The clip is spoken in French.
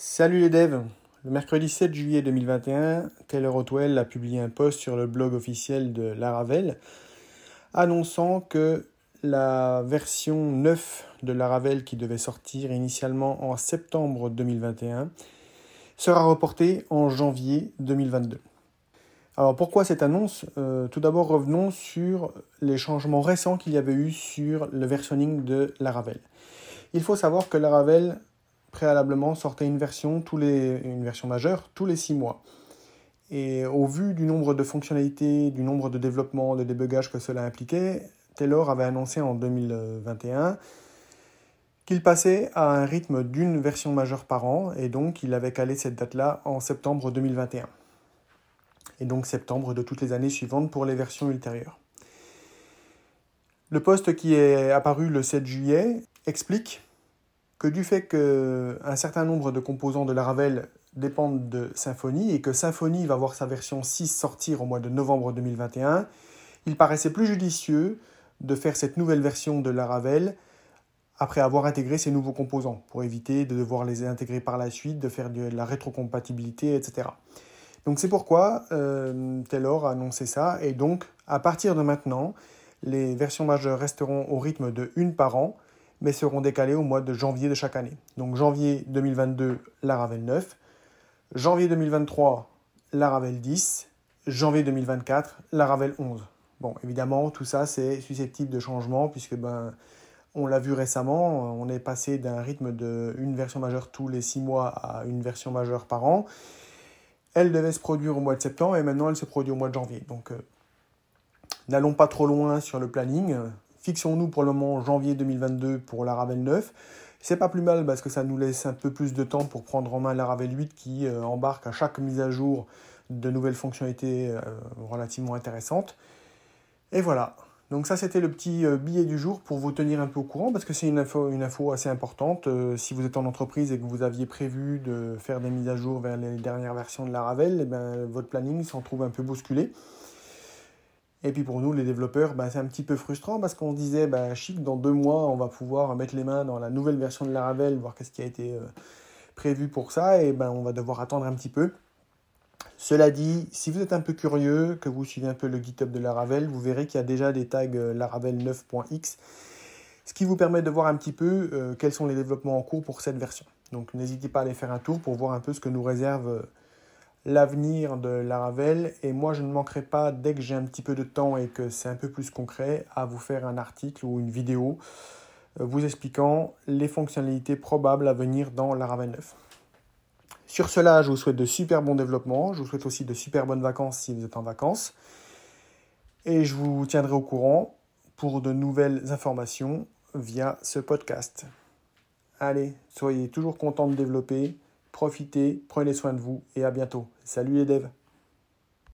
Salut les devs Le mercredi 7 juillet 2021, Taylor Otwell a publié un post sur le blog officiel de Laravel annonçant que la version 9 de Laravel qui devait sortir initialement en septembre 2021 sera reportée en janvier 2022. Alors pourquoi cette annonce? Euh, Tout d'abord revenons sur les changements récents qu'il y avait eu sur le versionning de Laravel. Il faut savoir que Laravel préalablement sortait une version, tous les, une majeure tous les six mois. Et au vu du nombre de fonctionnalités, du nombre de développements, de débuggages que cela impliquait, Taylor avait annoncé en 2021 qu'il passait à un rythme d'une version majeure par an, et donc il avait calé cette date-là en septembre 2021. Et donc septembre de toutes les années suivantes pour les versions ultérieures. Le poste qui est apparu le 7 juillet explique que du fait qu'un certain nombre de composants de Laravel dépendent de Symfony et que Symfony va voir sa version 6 sortir au mois de novembre 2021, il paraissait plus judicieux de faire cette nouvelle version de Laravel après avoir intégré ces nouveaux composants, pour éviter de devoir les intégrer par la suite, de faire de la rétrocompatibilité, etc. Donc c'est pourquoi euh, Taylor a annoncé ça, et donc à partir de maintenant, les versions majeures resteront au rythme de une par an, mais seront décalés au mois de janvier de chaque année. Donc janvier 2022, Laravel 9, janvier 2023, Laravel 10, janvier 2024, Laravel 11. Bon, évidemment, tout ça, c'est susceptible de changement, puisque, ben, on l'a vu récemment, on est passé d'un rythme de une version majeure tous les six mois à une version majeure par an. Elle devait se produire au mois de septembre et maintenant elle se produit au mois de janvier. Donc, euh, n'allons pas trop loin sur le planning. Fixons-nous pour le moment janvier 2022 pour la Ravel 9. C'est pas plus mal parce que ça nous laisse un peu plus de temps pour prendre en main la Ravel 8 qui euh, embarque à chaque mise à jour de nouvelles fonctionnalités euh, relativement intéressantes. Et voilà. Donc ça c'était le petit euh, billet du jour pour vous tenir un peu au courant parce que c'est une info, assez importante. si vous êtes en entreprise et que vous aviez prévu de faire des mises à jour vers les dernières versions de la Ravel, eh ben, votre planning s'en trouve un peu bousculé. Et puis pour nous, les développeurs, bah, c'est un petit peu frustrant parce qu'on disait, bah, chic, dans deux mois, on va pouvoir mettre les mains dans la nouvelle version de Laravel, voir qu'est-ce qui a été euh, prévu pour ça, et ben, on va devoir attendre un petit peu. Cela dit, si vous êtes un peu curieux, que vous suivez un peu le GitHub de Laravel, vous verrez qu'il y a déjà des tags euh, Laravel 9.x, ce qui vous permet de voir un petit peu euh, quels sont les développements en cours pour cette version. Donc n'hésitez pas à aller faire un tour pour voir un peu ce que nous réserve l'avenir de Laravel et moi je ne manquerai pas dès que j'ai un petit peu de temps et que c'est un peu plus concret à vous faire un article ou une vidéo euh, vous expliquant les fonctionnalités probables à venir dans Laravel 9. Sur cela, je vous souhaite de super bons développements, je vous souhaite aussi de super bonnes vacances si vous êtes en vacances et je vous tiendrai au courant pour de nouvelles informations via ce podcast. Allez, soyez toujours contents de développer Profitez, prenez soin de vous et à bientôt. Salut les devs